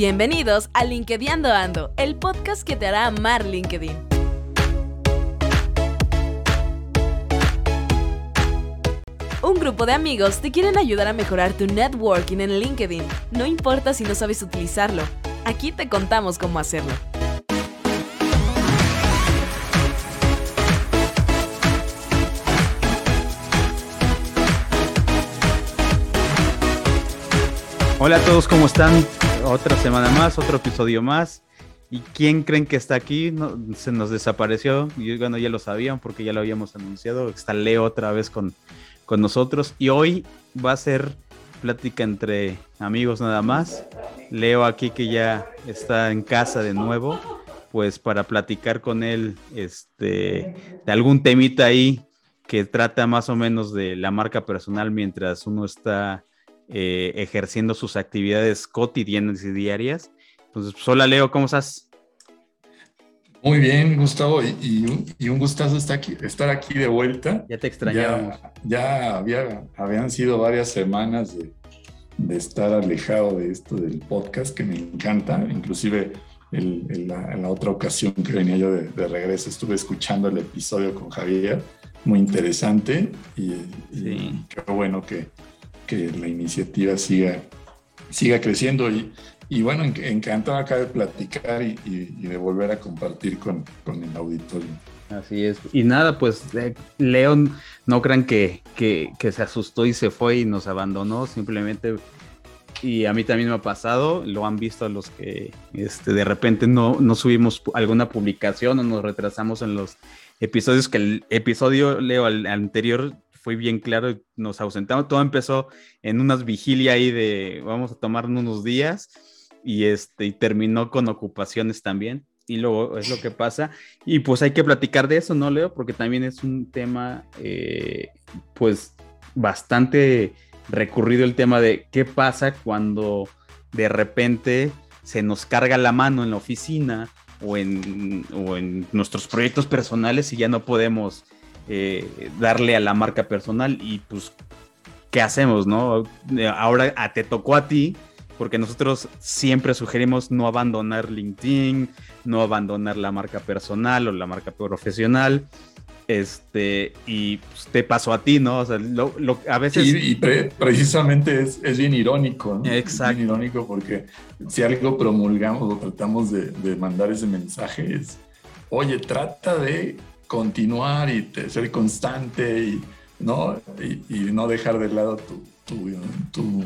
Bienvenidos a LinkedIn Ando, el podcast que te hará amar LinkedIn. Un grupo de amigos te quieren ayudar a mejorar tu networking en LinkedIn. No importa si no sabes utilizarlo, aquí te contamos cómo hacerlo. Hola a todos, ¿cómo están? Otra semana más, otro episodio más. ¿Y quién creen que está aquí? se nos desapareció. Y bueno, ya lo sabían porque ya lo habíamos anunciado. Está Leo otra vez con, con nosotros. Y hoy va a ser plática entre amigos nada más. Leo aquí que ya está en casa de nuevo, pues para platicar con él este, de algún temita ahí que trata más o menos de la marca personal mientras uno está eh, ejerciendo sus actividades cotidianas y diarias. Entonces, pues, hola Leo, ¿cómo estás? Muy bien, Gustavo, y, un, gustazo estar aquí, estar aquí de vuelta. Ya te extrañábamos. Ya, había, habían sido varias semanas de, estar alejado de esto del podcast, que me encanta. Inclusive en, la, otra ocasión que venía yo de, regreso estuve escuchando el episodio con Javier, muy interesante, y qué bueno que, que la iniciativa siga, siga creciendo y, y bueno, encantado acá de platicar y, de volver a compartir con, con, el auditorio. Así es. Y nada, pues eh, León, no crean que, que, que, se asustó y se fue y nos abandonó, simplemente, y a mí también me ha pasado, lo han visto los que este, de repente no, no subimos alguna publicación o nos retrasamos en los episodios, que el episodio, Leo, al anterior fue bien claro, nos ausentamos. Todo empezó en unas vigilia ahí de vamos a tomarnos unos días y, este, y terminó con ocupaciones también. Y luego es lo que pasa. Y pues hay que platicar de eso, ¿no, Leo? Porque también es un tema, eh, pues, bastante recurrido el tema de qué pasa cuando de repente se nos carga la mano en la oficina o en, o en nuestros proyectos personales y ya no podemos eh, darle a la marca personal y pues, ¿qué hacemos, no? Ahora te tocó a ti, porque nosotros siempre sugerimos no abandonar LinkedIn, no abandonar la marca personal o la marca profesional. Este, y pues, te pasó a ti, ¿no? O sea, a veces. y precisamente es, es, bien irónico, ¿no? Exacto. Es bien irónico porque si algo promulgamos o tratamos de, de mandar ese mensaje es: oye, trata de continuar y ser constante y no, y, no dejar de lado tu, tu,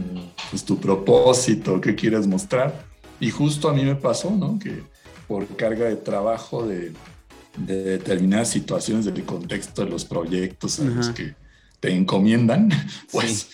pues, tu, propósito que quieres mostrar. Y justo a mí me pasó, ¿no? Que por carga de trabajo de, de determinadas situaciones del contexto de los proyectos a los que te encomiendan, pues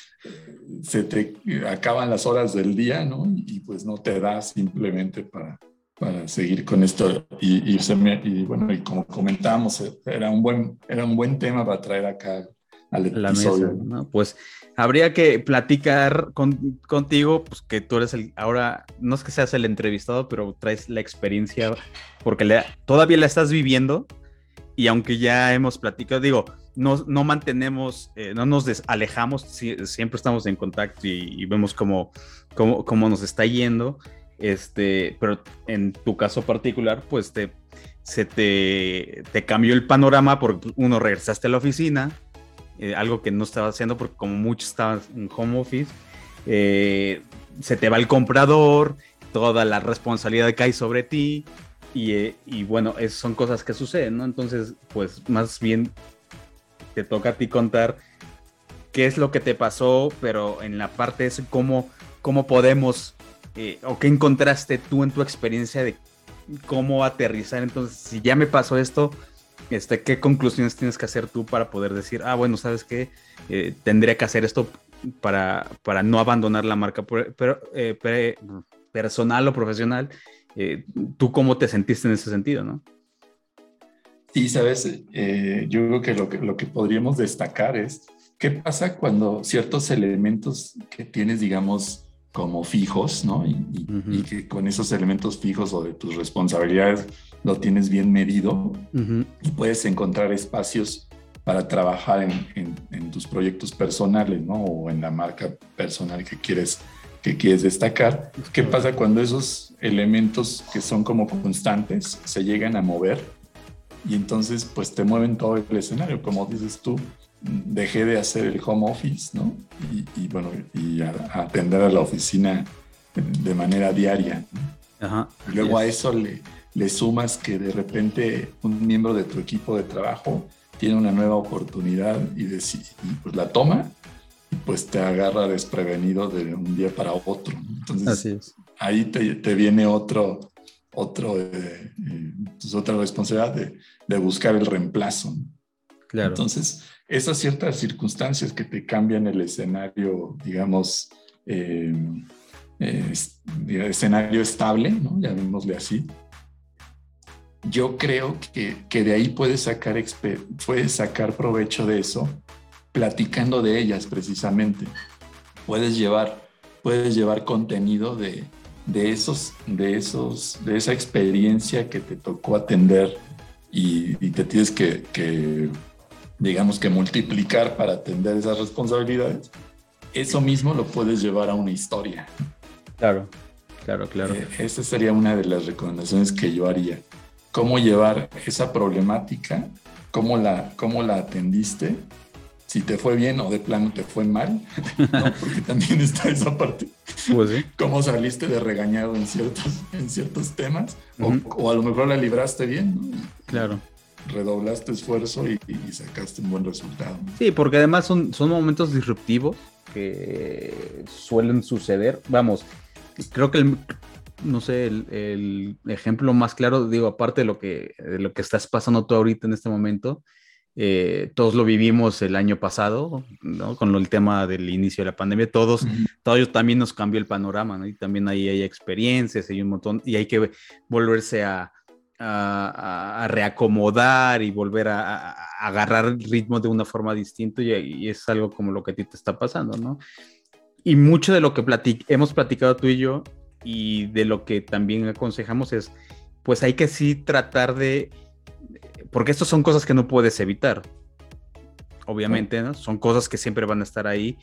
se te acaban las horas del día, ¿no? Y pues no te da simplemente para, para seguir con esto. Y, y, bueno, y como comentábamos, era un buen, era un buen tema para traer acá al episodio. ¿no? Pues habría que platicar contigo, pues que tú eres el, ahora, no es que seas el entrevistado, pero traes la experiencia, porque le, todavía la estás viviendo, y aunque ya hemos platicado, digo, no, no mantenemos, eh, no nos alejamos, siempre estamos en contacto y, y vemos cómo, cómo, cómo, nos está yendo. Este, pero en tu caso particular, pues te, se te, te cambió el panorama porque uno regresaste a la oficina, eh, algo que no estaba haciendo porque como muchos estaban en home office, eh, se te va el comprador, toda la responsabilidad cae sobre ti y, eh, y bueno, es, son cosas que suceden, ¿no? Entonces, pues más bien te toca a ti contar qué es lo que te pasó, pero en la parte es cómo, cómo podemos eh, o qué encontraste tú en tu experiencia de cómo aterrizar. Entonces, si ya me pasó esto, este, ¿qué conclusiones tienes que hacer tú para poder decir, ah, bueno, sabes qué, eh, tendría que hacer esto para, para no abandonar la marca pero, eh, personal o profesional? ¿Tú cómo te sentiste en ese sentido, no? Sí, sabes, yo creo que lo, que lo que podríamos destacar es qué pasa cuando ciertos elementos que tienes, digamos, como fijos, ¿no? Y, que con esos elementos fijos o de tus responsabilidades lo tienes bien medido y puedes encontrar espacios para trabajar en, tus proyectos personales, ¿no? O en la marca personal que quieres, que quieres destacar. ¿Qué pasa cuando esos elementos que son como constantes se llegan a mover? Y entonces pues te mueven todo el escenario, como dices tú, dejé de hacer el home office, ¿no? Y, bueno, y atender a la oficina de manera diaria. Ajá, y luego a eso le, le sumas que de repente un miembro de tu equipo de trabajo tiene una nueva oportunidad y, y pues la toma y pues te agarra desprevenido de un día para otro. Entonces ahí te, te, viene otro, otro, eh, eh, pues, otra responsabilidad de, de, buscar el reemplazo. Claro. Entonces, esas ciertas circunstancias que te cambian el escenario, digamos, eh, escenario estable, ¿no? llamémosle así, yo creo que, que, de ahí puedes sacar, puedes sacar provecho de eso platicando de ellas precisamente. Puedes llevar, puedes llevar contenido de, de, esos, de, esos, de esa experiencia que te tocó atender y, y te tienes que, que, digamos que multiplicar para atender esas responsabilidades. Eso mismo lo puedes llevar a una historia. Claro, claro, claro. Eh, esa sería una de las recomendaciones que yo haría cómo llevar esa problemática, cómo la, cómo la atendiste, si te fue bien o de plano te fue mal, porque también está esa parte. Pues cómo saliste de regañado en ciertos, en ciertos temas, o, a lo mejor la libraste bien. ¿no? Claro. Redoblaste esfuerzo y, sacaste un buen resultado. Sí, porque además son, son momentos disruptivos que suelen suceder. Vamos, creo que el, no sé, el, ejemplo más claro, digo, aparte de lo que, de lo que estás pasando tú ahorita en este momento, eh, todos lo vivimos el año pasado, ¿no? Con el tema del inicio de la pandemia, todos, todos también nos cambió el panorama, ¿no? Y también ahí hay experiencias, hay un montón, y hay que volverse a, a, reacomodar y volver a, agarrar el ritmo de una forma distinta, y, y, es algo como lo que a ti te está pasando, ¿no? Y mucho de lo que hemos platicado tú y yo y de lo que también aconsejamos es, pues hay que sí tratar de, porque estas son cosas que no puedes evitar, obviamente, ¿no? Son cosas que siempre van a estar ahí.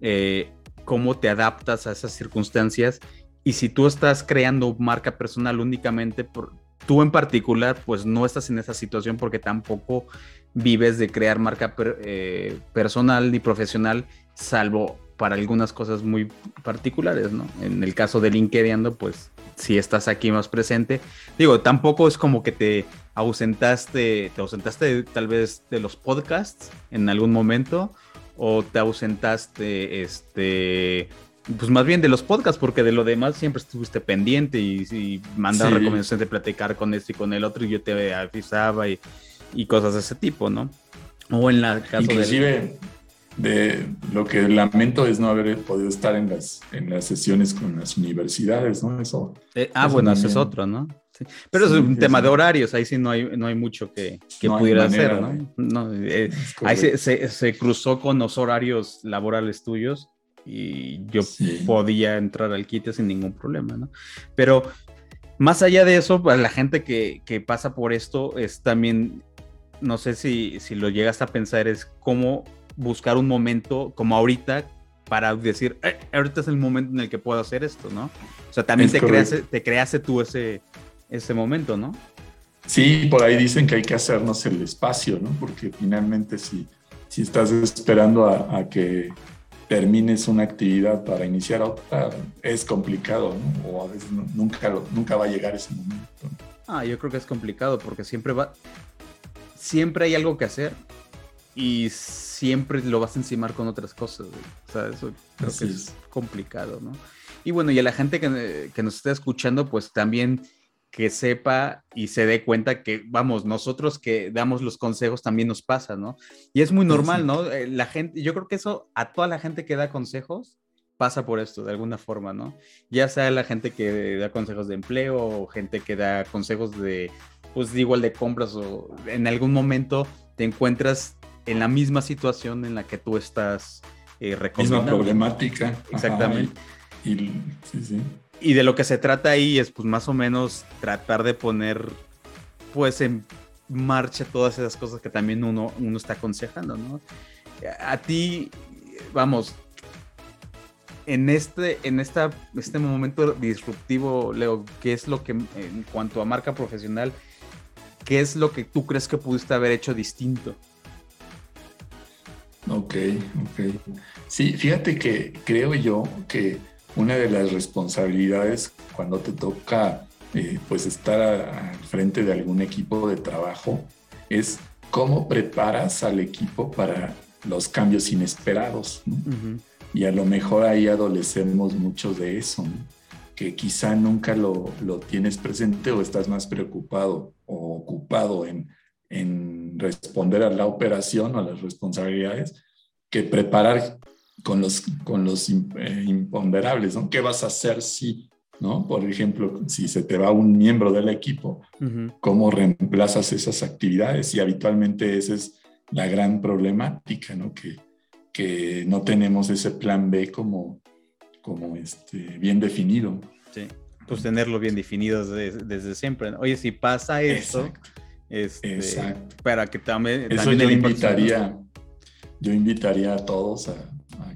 Eh, cómo te adaptas a esas circunstancias y si tú estás creando marca personal únicamente por tú en particular pues no estás en esa situación porque tampoco vives de crear marca eh, personal ni profesional salvo para algunas cosas muy particulares, ¿no? En el caso de LinkedIn, pues si estás aquí más presente, digo, tampoco es como que te ausentaste, te ausentaste tal vez de los podcasts en algún momento o te ausentaste, este, pues más bien de los podcasts, porque de lo demás siempre estuviste pendiente y, y mandar recomendaciones de platicar con este y con el otro y yo te avisaba y, y cosas de ese tipo, ¿no? O en la caso de de lo que lamento es no haber podido estar en las, en las sesiones con las universidades, ¿no? Eso. Eh, ah, bueno, eso es otro, ¿no? Pero es un tema de horarios, ahí sí no hay, no hay mucho que, que pudiera hacer, ¿no? Eh, ahí se, se, cruzó con los horarios laborales tuyos y yo podía entrar al quite sin ningún problema, ¿no? Pero más allá de eso, para la gente que, que pasa por esto es también, no sé si, si lo llegas a pensar, es cómo buscar un momento como ahorita para decir, eh, ahorita es el momento en el que puedo hacer esto, ¿no? O sea, también te creaste, te creaste tú ese, ese momento, ¿no? Sí, por ahí dicen que hay que hacernos el espacio, ¿no? Porque finalmente si, si estás esperando a, que termines una actividad para iniciar otra, es complicado, ¿no? O a veces nunca, nunca va a llegar ese momento. Ah, yo creo que es complicado porque siempre va, siempre hay algo que hacer y siempre lo vas a encimar con otras cosas, O sea, eso creo que es. complicado, ¿no? Y bueno, y a la gente que, que, nos está escuchando, pues también que sepa y se dé cuenta que, vamos, nosotros que damos los consejos también nos pasa, ¿no? Y es muy normal, ¿no? Eh, la gente, yo creo que eso a toda la gente que da consejos pasa por esto de alguna forma, ¿no? Ya sea la gente que da consejos de empleo o gente que da consejos de, pues igual de compras o en algún momento te encuentras en la misma situación en la que tú estás eh, Misma problemática. Exactamente. y, sí, sí. Y de lo que se trata ahí es pues más o menos tratar de poner pues en marcha todas esas cosas que también uno, uno está aconsejando, ¿no? A ti, vamos, en este, en esta, este momento disruptivo, Leo, ¿qué es lo que, en cuanto a marca profesional, qué es lo que tú crees que pudiste haber hecho distinto? Ok, ok. Sí, fíjate que creo yo que una de las responsabilidades cuando te toca eh, pues estar al frente de algún equipo de trabajo es cómo preparas al equipo para los cambios inesperados. Y a lo mejor ahí adolecemos mucho de eso, que quizá nunca lo, lo, tienes presente o estás más preocupado o ocupado en, en responder a la operación o a las responsabilidades que preparar con los, con los eh, imponderables, ¿no? ¿Qué vas a hacer si, ¿no? Por ejemplo, si se te va un miembro del equipo, ¿cómo reemplazas esas actividades? Y habitualmente esa es la gran problemática, ¿no? Que, que no tenemos ese plan B como, como este, bien definido. Sí, pues tenerlo bien definido desde, siempre. Oye, si pasa eso, este, para que también... Eso yo invitaría, yo invitaría a todos a,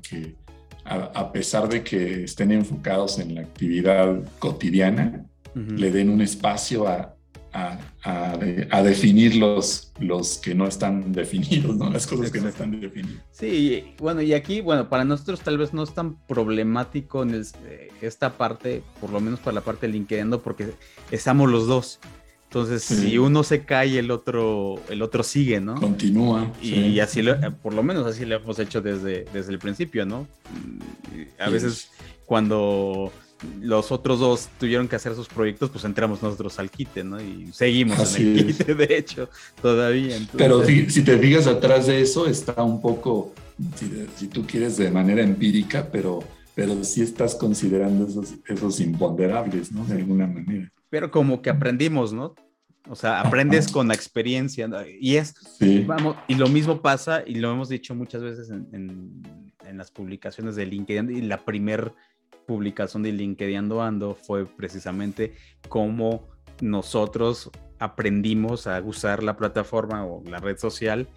que, a, pesar de que estén enfocados en la actividad cotidiana, le den un espacio a, a, definir los, los que no están definidos, ¿no? Las cosas que no están definidas. Sí, bueno, y aquí, bueno, para nosotros tal vez no es tan problemático en eh, esta parte, por lo menos para la parte de LinkedIn, porque estamos los dos. Entonces, si uno se cae, el otro, el otro sigue, ¿no? Continúa. Y, así, lo, por lo menos así lo hemos hecho desde, desde el principio, ¿no? A veces cuando los otros dos tuvieron que hacer sus proyectos, pues entramos nosotros al quite, ¿no? Y seguimos en el quite, de hecho, todavía. Pero si, te fijas atrás de eso, está un poco, si, tú quieres, de manera empírica, pero, pero sí estás considerando esos, esos imponderables, ¿no? De alguna manera. Pero como que aprendimos, ¿no? O sea, aprendes con la experiencia. Y es, vamos, y lo mismo pasa, y lo hemos dicho muchas veces en, en, las publicaciones de LinkedIn, y la primer publicación de LinkedIn Ando fue precisamente cómo nosotros aprendimos a usar la plataforma o la red social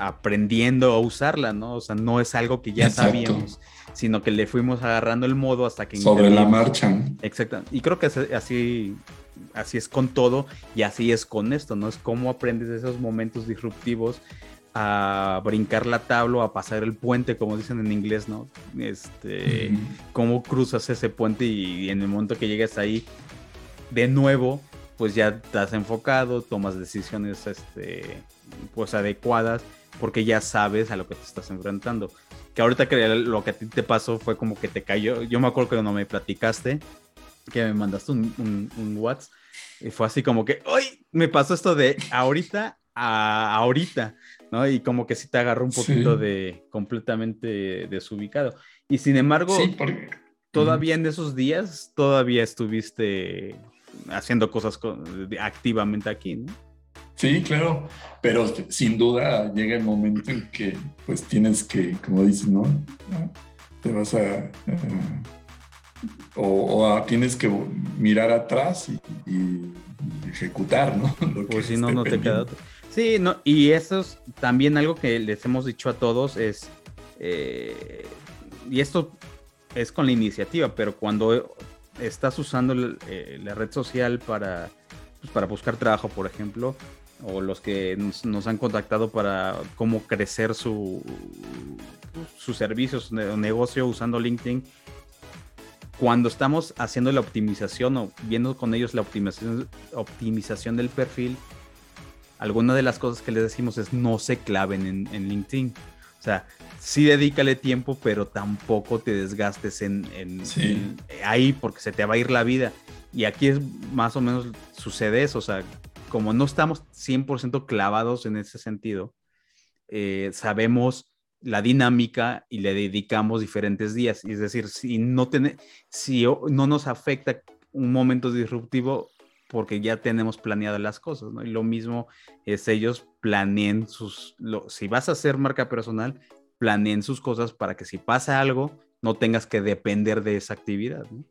aprendiendo a usarla, ¿no? O sea, no es algo que ya sabíamos, sino que le fuimos agarrando el modo hasta que... Sobre la marcha. Exacto. Y creo que así, así es con todo y así es con esto, ¿no? Es cómo aprendes esos momentos disruptivos a brincar la tabla, a pasar el puente, como dicen en inglés, ¿no? Este, cómo cruzas ese puente y, en el momento que llegas ahí, de nuevo, pues ya estás enfocado, tomas decisiones, este, pues adecuadas porque ya sabes a lo que te estás enfrentando. Que ahorita que lo que a ti te pasó fue como que te cayó. Yo me acuerdo que cuando me platicaste, que me mandaste un, un, WhatsApp, y fue así como que, ¡ay! Me pasó esto de ahorita a ahorita, ¿no? Y como que sí te agarró un poquito de completamente desubicado. Y sin embargo, todavía en esos días, todavía estuviste haciendo cosas activamente aquí, ¿no? Sí, claro, pero sin duda llega el momento en que pues tienes que, como dices, ¿no? Te vas a... Eh, o, tienes que mirar atrás y, ejecutar, ¿no? pues si no, no te queda Sí, no, y eso es también algo que les hemos dicho a todos, es... Eh, y esto es con la iniciativa, pero cuando estás usando eh, la red social para, pues, para buscar trabajo, por ejemplo, o los que nos, han contactado para cómo crecer su, sus servicios de negocio usando LinkedIn. Cuando estamos haciendo la optimización o viendo con ellos la optimización, optimización del perfil, alguna de las cosas que les decimos es no se claven en, LinkedIn. O sea, sí dedícale tiempo, pero tampoco te desgastes en, ahí porque se te va a ir la vida. Y aquí es más o menos sucede eso. O sea, como no estamos 100% clavados en ese sentido, eh, sabemos la dinámica y le dedicamos diferentes días. Es decir, si no, si no nos afecta un momento disruptivo, porque ya tenemos planeadas las cosas, ¿no? Y lo mismo es ellos planeen sus, si vas a hacer marca personal, planeen sus cosas para que si pasa algo, no tengas que depender de esa actividad, ¿no?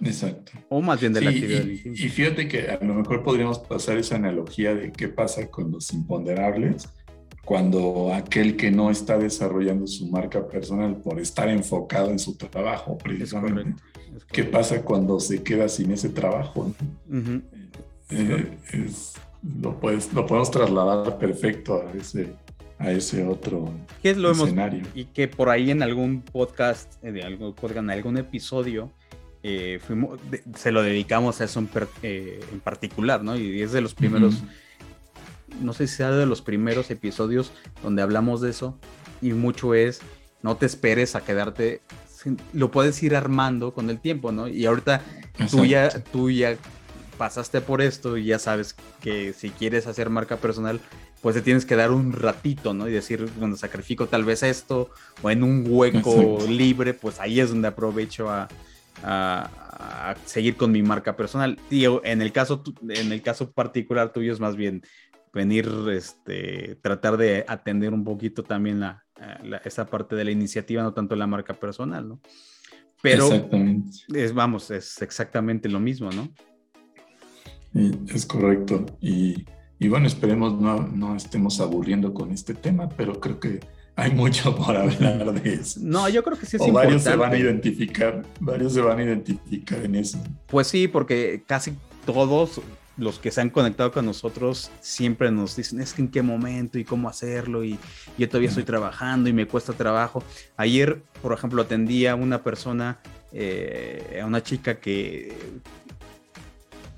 Exacto. O más bien de la actividad. Y, y, fíjate que a lo mejor podríamos pasar esa analogía de qué pasa con los imponderables cuando aquel que no está desarrollando su marca personal por estar enfocado en su trabajo, precisamente. ¿Qué pasa cuando se queda sin ese trabajo? Eh, lo, puedes, lo podemos trasladar perfecto a ese, a ese otro ¿Qué lo escenario. y que por ahí en algún podcast, eh, de algún, en algún episodio, eh, fuimos, se lo dedicamos a eso en, en, particular, ¿no? Y es de los primeros no sé si sea de los primeros episodios donde hablamos de eso y mucho es no te esperes a quedarte, lo puedes ir armando con el tiempo, ¿no? Y ahorita tú ya, tú ya pasaste por esto y ya sabes que si quieres hacer marca personal, pues te tienes que dar un ratito, ¿no? Y decir, bueno, sacrifico tal vez esto, o en un hueco libre, pues ahí es donde aprovecho a, a, seguir con mi marca personal. Tío, en el caso, en el caso particular tuyo es más bien venir, este, tratar de atender un poquito también la, esa parte de la iniciativa, no tanto la marca personal, ¿no? Pero es, vamos, es exactamente lo mismo, ¿no? Es correcto. Y, y bueno, esperemos no, no, estemos aburriendo con este tema, pero creo que hay mucho por hablar de eso. No, yo creo que sí es o Varios se van a identificar, varios se van a identificar en eso. Pues sí, porque casi todos los que se han conectado con nosotros siempre nos dicen, es que en qué momento y cómo hacerlo y yo todavía estoy trabajando y me cuesta trabajo. Ayer, por ejemplo, atendí a una persona, eh, a una chica que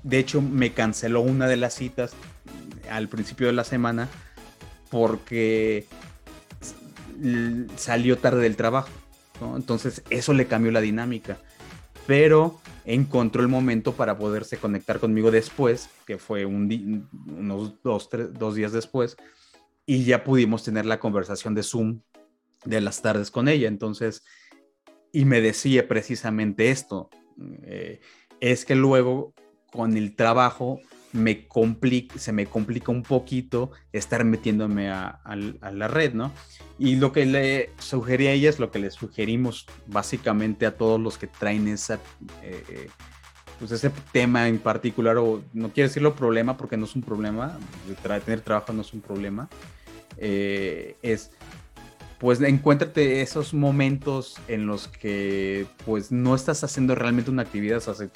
de hecho me canceló una de las citas al principio de la semana porque salió tarde del trabajo. Entonces eso le cambió la dinámica. Pero encontró el momento para poderse conectar conmigo después, que fue un unos dos, días después, y ya pudimos tener la conversación de Zoom de las tardes con ella. Entonces, y me decía precisamente esto, eh, es que luego con el trabajo me complica, se me complica un poquito estar metiéndome a, la red, ¿no? Y lo que le sugerí a ella es lo que le sugerimos básicamente a todos los que traen esa, eh, eh, pues ese tema en particular, o no quiero decirlo problema porque no es un problema, tener trabajo no es un problema, eh, es pues encuéntrate esos momentos en los que pues no estás haciendo realmente una actividad, o sea,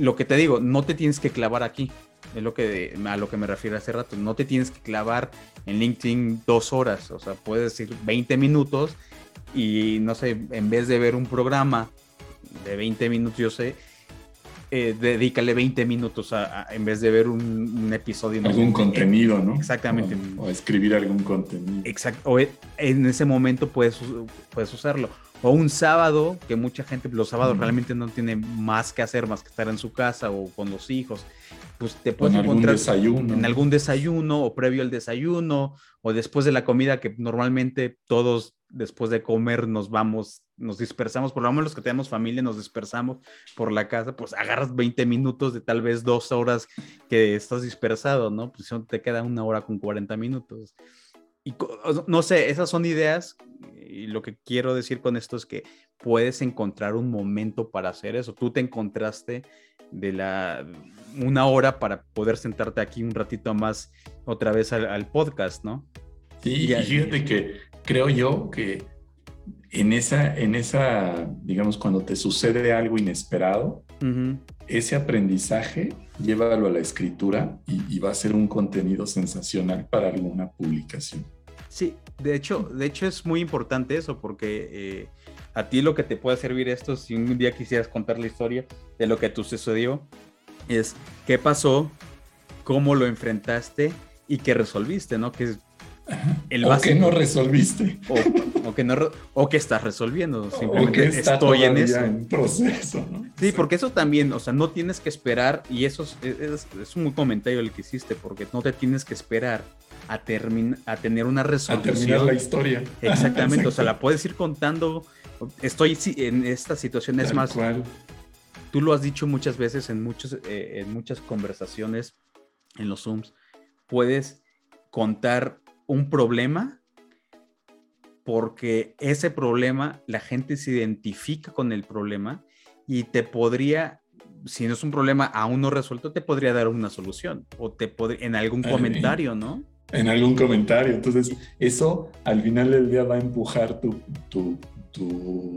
lo que te digo, no te tienes que clavar aquí. Es lo que a lo que me refiero hace rato. No te tienes que clavar en LinkedIn dos horas. O sea, puedes decir 20 minutos y no sé, en vez de ver un programa de 20 minutos, yo sé, eh, dedícale 20 minutos a, en vez de ver un, episodio. Algún contenido, ¿no? Exactamente. O, escribir algún contenido. Exacto. O en ese momento puedes, puedes usarlo o un sábado, que mucha gente los sábados realmente no tiene más que hacer más que estar en su casa o con los hijos, pues te puedes encontrar en algún desayuno o previo al desayuno o después de la comida que normalmente todos después de comer nos vamos, nos dispersamos, por lo menos los que tenemos familia nos dispersamos por la casa, pues agarras 20 minutos de tal vez dos horas que estás dispersado, ¿no? Pues te queda una hora con 40 minutos. Y no sé, esas son ideas y lo que quiero decir con esto es que puedes encontrar un momento para hacer eso. Tú te encontraste de la una hora para poder sentarte aquí un ratito más otra vez al, podcast, ¿no? Sí, y fíjate que creo yo que en esa, en esa, digamos, cuando te sucede algo inesperado, ese aprendizaje llévalo a la escritura y va a ser un contenido sensacional para alguna publicación. Sí, de hecho, de hecho es muy importante eso porque eh, a ti lo que te puede servir esto, si un día quisieras contar la historia de lo que tú sucedió, es qué pasó, cómo lo enfrentaste y qué resolviste, ¿no? Que es el o que no resolviste. O, que no, o que estás resolviendo. Simplemente estoy en eso. En proceso, ¿no? Sí, porque eso también, o sea, no tienes que esperar, y eso es, es, un comentario el que hiciste, porque no te tienes que esperar a, a tener una resolución. A terminar la historia. Exactamente, o sea, la puedes ir contando. Estoy en esta situación, es más, tú lo has dicho muchas veces en, muchos, eh, en muchas conversaciones en los Zooms, puedes contar un problema porque ese problema, la gente se identifica con el problema y te podría si no es un problema aún no resuelto, te podría dar una solución o te podría, en algún comentario, ¿no? En algún comentario. Entonces, eso al final del día va a empujar tu, tu,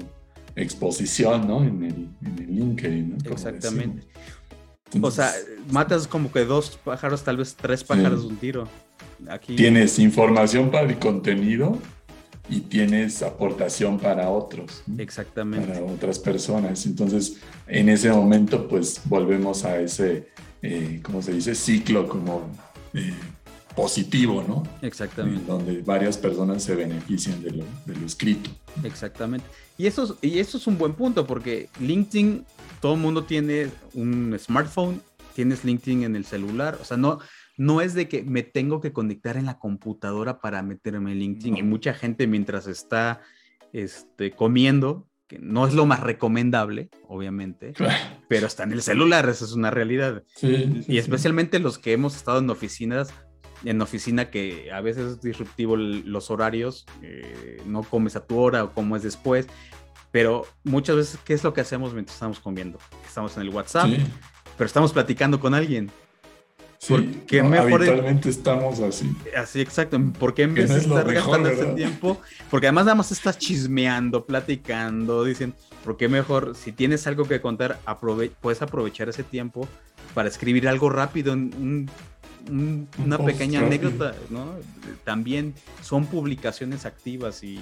exposición, ¿no? En el, en el LinkedIn, ¿no? Exactamente. o sea, matas como que dos pájaros, tal vez tres pájaros de un tiro. Aquí... Tienes información para el contenido y tienes aportación para otros. Exactamente. Para otras personas. Entonces, en ese momento, pues volvemos a ese, eh, ¿cómo se dice? Ciclo como eh, positivo, ¿no? Exactamente. donde varias personas se benefician de lo, de lo, escrito. Exactamente. Y eso, y eso es un buen punto, porque LinkedIn, todo el mundo tiene un smartphone, tienes LinkedIn en el celular, o sea, no, no es de que me tengo que conectar en la computadora para meterme en LinkedIn. Y mucha gente mientras está este, comiendo, que no es lo más recomendable, obviamente, pero está en el celular, esa es una realidad. y especialmente los que hemos estado en oficinas, en oficina que a veces es disruptivo los horarios, eh, no comes a tu hora o comes después, pero muchas veces, ¿qué es lo que hacemos mientras estamos comiendo? Estamos en el WhatsApp, pero estamos platicando con alguien. Sí, porque habitualmente estamos así. Así, exacto. ¿Por qué en vez de estar gastando ese tiempo? Porque además nada más estás chismeando, platicando, dicen, ¿por qué mejor si tienes algo que contar, puedes aprovechar ese tiempo para escribir algo rápido, un una pequeña anécdota, ¿no? También son publicaciones activas y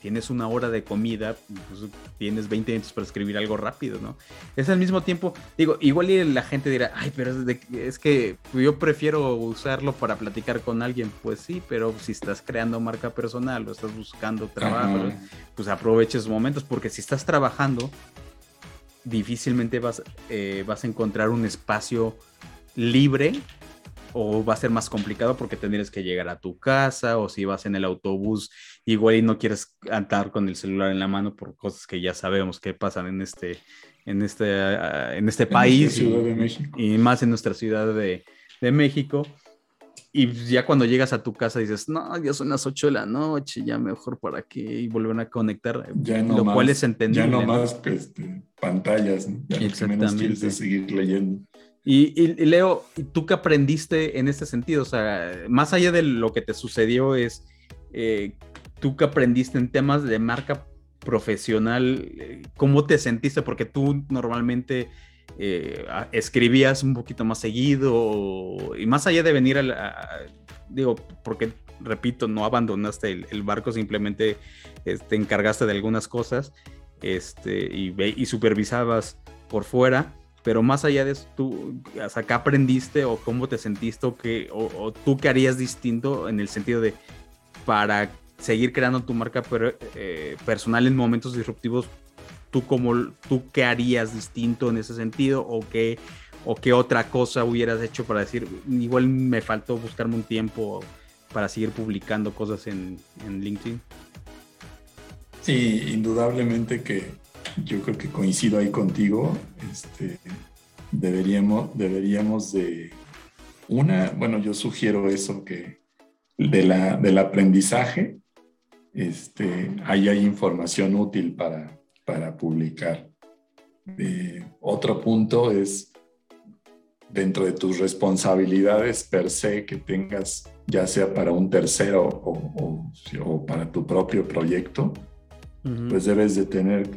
tienes una hora de comida, pues tienes 20 minutos para escribir algo rápido, ¿no? Es al mismo tiempo, digo, igual la gente dirá, ay, pero es, que yo prefiero usarlo para platicar con alguien, pues sí, pero si estás creando marca personal o estás buscando trabajo, pues aproveches momentos, porque si estás trabajando, difícilmente vas, eh, vas a encontrar un espacio libre o va a ser más complicado porque tendrías que llegar a tu casa o si vas en el autobús igual y no quieres andar con el celular en la mano por cosas que ya sabemos que pasan en este en este ah, en este país y, más en nuestra ciudad de, México. Y ya cuando llegas a tu casa dices no ya son las 8 de la noche ya mejor para qué y volver a conectar lo cual es entendible ya no, más este, pantallas ya menos quieres seguir leyendo y, Leo, ¿tú qué aprendiste en este sentido? O sea, más allá de lo que te sucedió, es eh, tú qué aprendiste en temas de marca profesional, ¿cómo te sentiste? Porque tú normalmente eh, escribías un poquito más seguido y más allá de venir a, digo, porque repito, no abandonaste el, barco, simplemente te este, encargaste de algunas cosas este, y, y supervisabas por fuera pero más allá de eso, tú, o ¿qué aprendiste o cómo te sentiste o, tú qué harías distinto en el sentido de para seguir creando tu marca eh, personal en momentos disruptivos, tú cómo, tú qué harías distinto en ese sentido o qué, o qué otra cosa hubieras hecho para decir, igual me faltó buscarme un tiempo para seguir publicando cosas en, en LinkedIn? Sí, indudablemente que yo creo que coincido ahí contigo. Este, deberíamos, deberíamos de una, bueno, yo sugiero eso que de la, del aprendizaje, este, ahí hay información útil para, para publicar. Eh, otro punto es dentro de tus responsabilidades per se que tengas, ya sea para un tercero o, o, para tu propio proyecto, pues debes de tener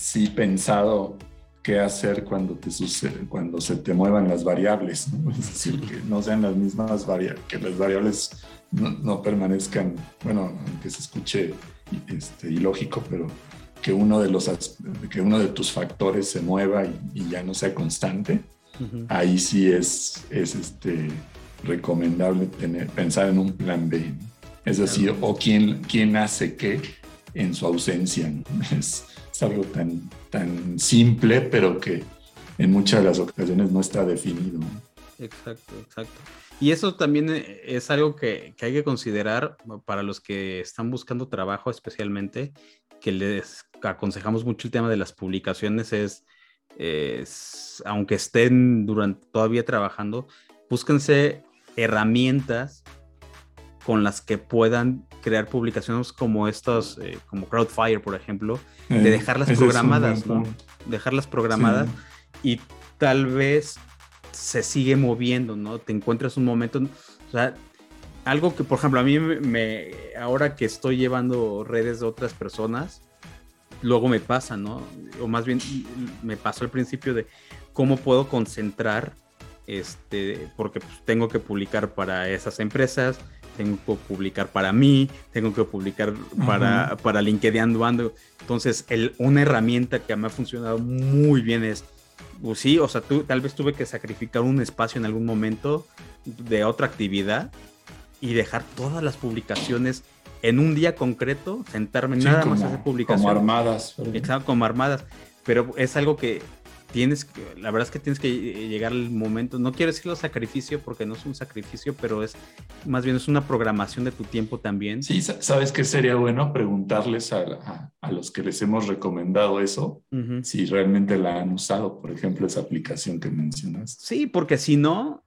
sí pensado qué hacer cuando te sucede, cuando se te muevan las variables, ¿no? es decir, que no sean las mismas variables, que las variables no, permanezcan, bueno, aunque se escuche este, ilógico, pero que uno de los que uno de tus factores se mueva y, ya no sea constante, ahí sí es, es este, recomendable tener, pensar en un plan B. Es decir, o quién, quién hace qué en su ausencia. Es, algo tan, tan simple, pero que en muchas de las ocasiones no está definido. Exacto, exacto. Y eso también eh, es algo que, hay que considerar para los que están buscando trabajo especialmente, que les aconsejamos mucho el tema de las publicaciones, es, aunque estén durante, todavía trabajando, búsquense herramientas con las que puedan crear publicaciones como estas, eh, como Crowdfire, por ejemplo, de eh, dejarlas programadas, ¿no? Dejarlas programadas y tal vez se sigue moviendo, ¿no? Te encuentras un momento, o sea, algo que, por ejemplo, a mí me, ahora que estoy llevando redes de otras personas, luego me pasa, ¿no? O más bien me pasó al principio de cómo puedo concentrar, este, porque pues, tengo que publicar para esas empresas, tengo que publicar para mí, tengo que publicar para, para LinkedIn Ando. Entonces, el, una herramienta que me ha funcionado muy bien es, pues sí, o sea, tú, tal vez tuve que sacrificar un espacio en algún momento de otra actividad y dejar todas las publicaciones en un día concreto, sentarme nada más a hacer publicaciones. Como armadas. Exacto, como armadas. Pero es algo que tienes que, la verdad es que tienes que llegar al momento, no quiero decirlo sacrificio porque no es un sacrificio, pero es más bien es una programación de tu tiempo también. Sí, sabes que sería bueno preguntarles a, a, los que les hemos recomendado eso, si realmente la han usado, por ejemplo, esa aplicación que mencionas. Sí, porque si no,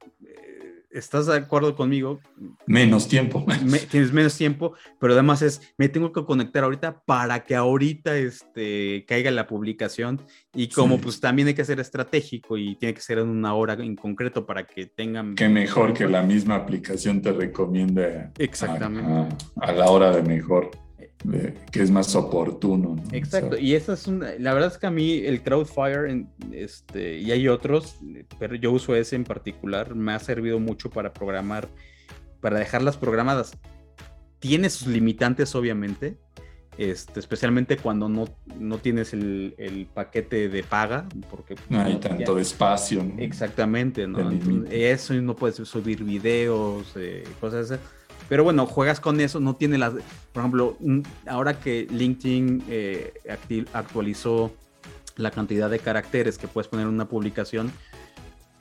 ¿Estás de acuerdo conmigo? Menos tiempo. tienes menos tiempo, pero además es, me tengo que conectar ahorita para que ahorita este, caiga la publicación y como pues también hay que ser estratégico y tiene que ser en una hora en concreto para que tengan... Que mejor que la misma aplicación te recomiende Exactamente. a la hora de mejor que es más oportuno. Exacto, y esa es una, la verdad es que a mí el Crowdfire, este, y hay otros, pero yo uso ese en particular, me ha servido mucho para programar, para dejarlas programadas. Tiene sus limitantes, obviamente, este, especialmente cuando no, no tienes el, paquete de paga, porque no hay tanto espacio. Exactamente, ¿no? eso no puedes subir videos, eh, cosas así pero bueno, juegas con eso, no tiene las. Por ejemplo, ahora que LinkedIn eh, actualizó la cantidad de caracteres que puedes poner en una publicación,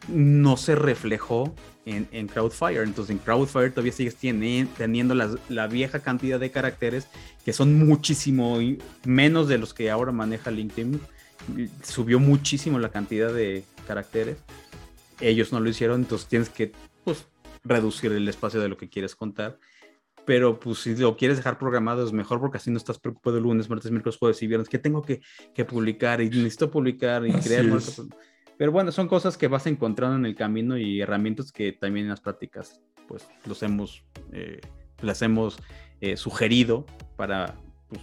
no se reflejó en, Crowdfire. Entonces, en Crowdfire todavía sigues teniendo la vieja cantidad de caracteres que son muchísimo menos de los que ahora maneja LinkedIn. Subió muchísimo la cantidad de caracteres. Ellos no lo hicieron, entonces tienes que pues, reducir el espacio de lo que quieres contar. Pero pues si lo quieres dejar programado es mejor porque así no estás preocupado el lunes, martes, miércoles, jueves y viernes. que tengo que, que publicar? Y necesito publicar y crear. Pero bueno, son cosas que vas encontrando en el camino y herramientas que también en las prácticas pues los hemos, eh, las hemos eh, sugerido para pues,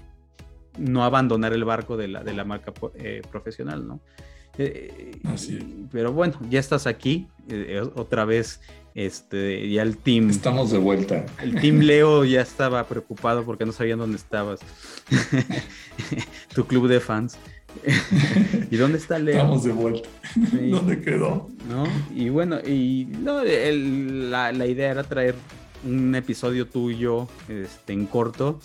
no abandonar el barco de la, de la marca eh, profesional, ¿no? Así Pero bueno, ya estás aquí, otra vez este, ya el team. Estamos de vuelta. El team Leo ya estaba preocupado porque no sabían dónde estabas. tu club de fans. ¿Y dónde está Leo? Estamos de vuelta. ¿Dónde quedó? ¿No? Y bueno, y no, la, la, idea era traer un episodio tuyo este, en corto.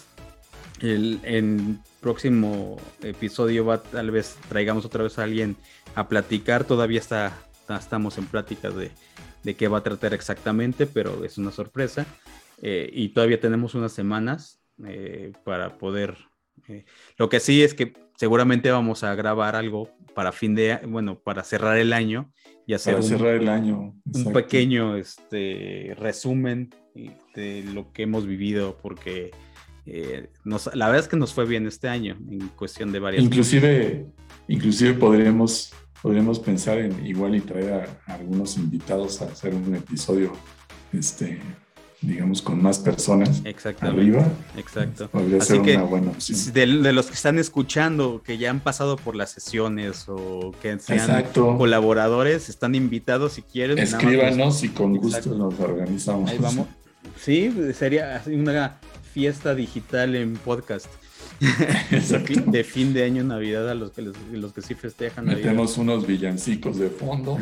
El en próximo episodio va tal vez traigamos otra vez a alguien a platicar. Todavía está, estamos en pláticas de de qué va a tratar exactamente, pero es una sorpresa. Eh, y todavía tenemos unas semanas eh, para poder... Eh, lo que sí es que seguramente vamos a grabar algo para fin de, bueno, para cerrar el año y hacer un, cerrar el año. un pequeño este, resumen de lo que hemos vivido, porque nos, la verdad es que nos fue bien este año en cuestión de varias. Inclusive, inclusive podríamos podríamos pensar en igual y traer a, algunos invitados a hacer un episodio, este, digamos, con más personas arriba. Exacto. Podría ser una buena opción. De, los que están escuchando, que ya han pasado por las sesiones o que sean colaboradores, están invitados si quieren. Escríbanos y con gusto nos organizamos. Ahí vamos. Sí, sería una fiesta digital en podcast. De fin de año, Navidad, a los que, los que sí festejan. Metemos unos villancicos de fondo.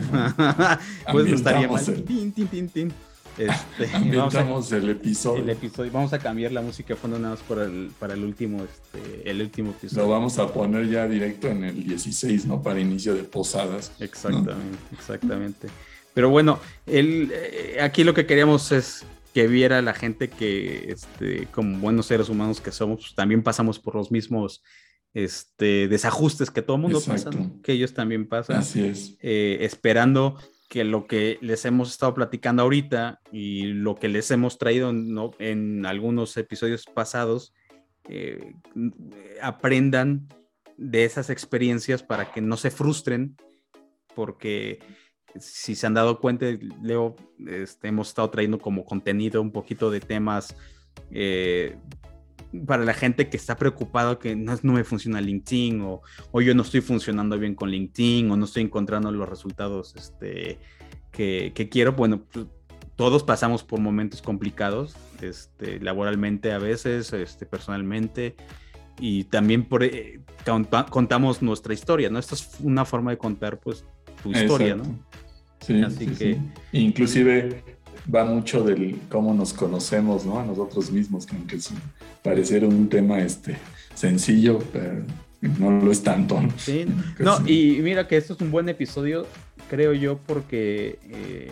pues no estaría mal. El... Este, vamos el, episodio. el episodio. Vamos a cambiar la música de fondo nada más para el, para el último, este, el último episodio. Lo vamos a poner ya directo en el 16, ¿no? Para inicio de posadas. Exactamente, exactamente. Pero bueno, el, eh, aquí lo que queríamos es que viera la gente que, este, como buenos seres humanos que somos, pues, también pasamos por los mismos este, desajustes que todo el mundo pasa, que ellos también pasan. Así es. Eh, esperando que lo que les hemos estado platicando ahorita y lo que les hemos traído ¿no? en algunos episodios pasados, eh, aprendan de esas experiencias para que no se frustren, porque si se han dado cuenta, Leo, este, hemos estado trayendo como contenido un poquito de temas eh, para la gente que está preocupado que no, no me funciona LinkedIn o, o, yo no estoy funcionando bien con LinkedIn o no estoy encontrando los resultados este, que, que quiero. Bueno, pues, todos pasamos por momentos complicados, este, laboralmente a veces, este, personalmente, y también por, eh, contamos nuestra historia, ¿no? Esta es una forma de contar, pues, tu historia, ¿no? Sí, Así que... Inclusive va mucho del cómo nos conocemos, ¿no? A nosotros mismos, que aunque es parecer un tema este, sencillo, pero no lo es tanto. Sí, no, y mira que esto es un buen episodio, creo yo, porque eh,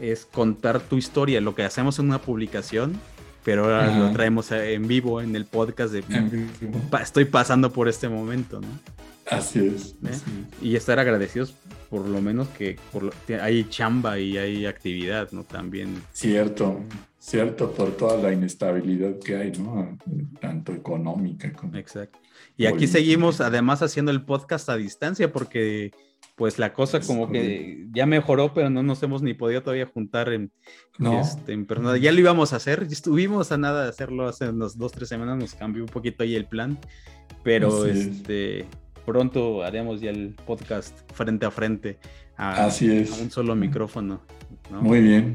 es contar tu historia, lo que hacemos en una publicación, pero ahora lo traemos en vivo en el podcast de estoy pasando por este momento, ¿no? Así es, ¿Eh? Y estar agradecidos por lo menos que por hay chamba y hay actividad, ¿no? También. Cierto, cierto, por toda la inestabilidad que hay, ¿no? Tanto económica como... Exacto. Y aquí seguimos además haciendo el podcast a distancia porque pues la cosa como que ya mejoró, pero no nos hemos ni podido todavía juntar en, no. este, en persona. Ya lo íbamos a hacer, estuvimos a nada de hacerlo hace unas dos, tres semanas, nos cambió un poquito ahí el plan, pero este pronto haremos ya el podcast frente a frente a, Así es. un solo micrófono. Muy bien.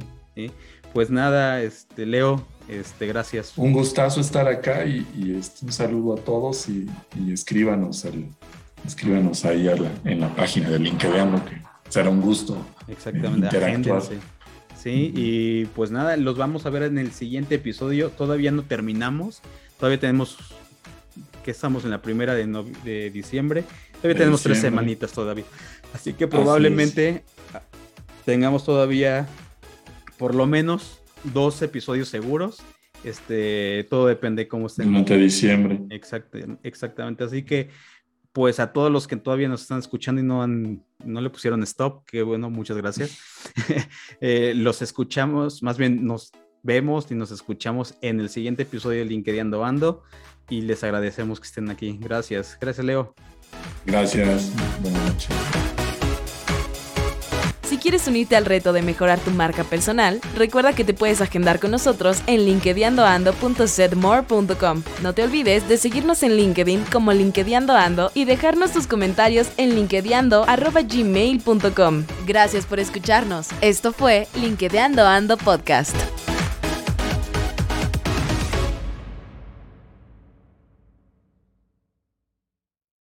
Pues nada, este, Leo, este, gracias. Un gustazo estar acá y, este, un saludo a todos y, escríbanos, escríbanos ahí en la página de LinkedIn, que será un gusto. Exactamente, Sí, y pues nada, los vamos a ver en el siguiente episodio. Todavía no terminamos, todavía tenemos que estamos en la primera de, de diciembre. Todavía tenemos tres semanitas todavía. Así que probablemente tengamos todavía por lo menos dos episodios seguros. Este, todo depende cómo esté. Durante diciembre. Exacto, exactamente. Así que, pues a todos los que todavía nos están escuchando y no han, no le pusieron stop, que bueno, muchas gracias. Eh, los escuchamos, más bien nos vemos y nos escuchamos en el siguiente episodio de LinkedIn Ando y les agradecemos que estén aquí. Gracias. Gracias, Leo. Gracias. Buenas noches. Si quieres unirte al reto de mejorar tu marca personal, recuerda que te puedes agendar con nosotros en linkedinando.setmore.com. No te olvides de seguirnos en LinkedIn como LinkedInando y dejarnos tus comentarios en linkedinando.gmail.com. Gracias por escucharnos. Esto fue LinkedInando Ando Podcast.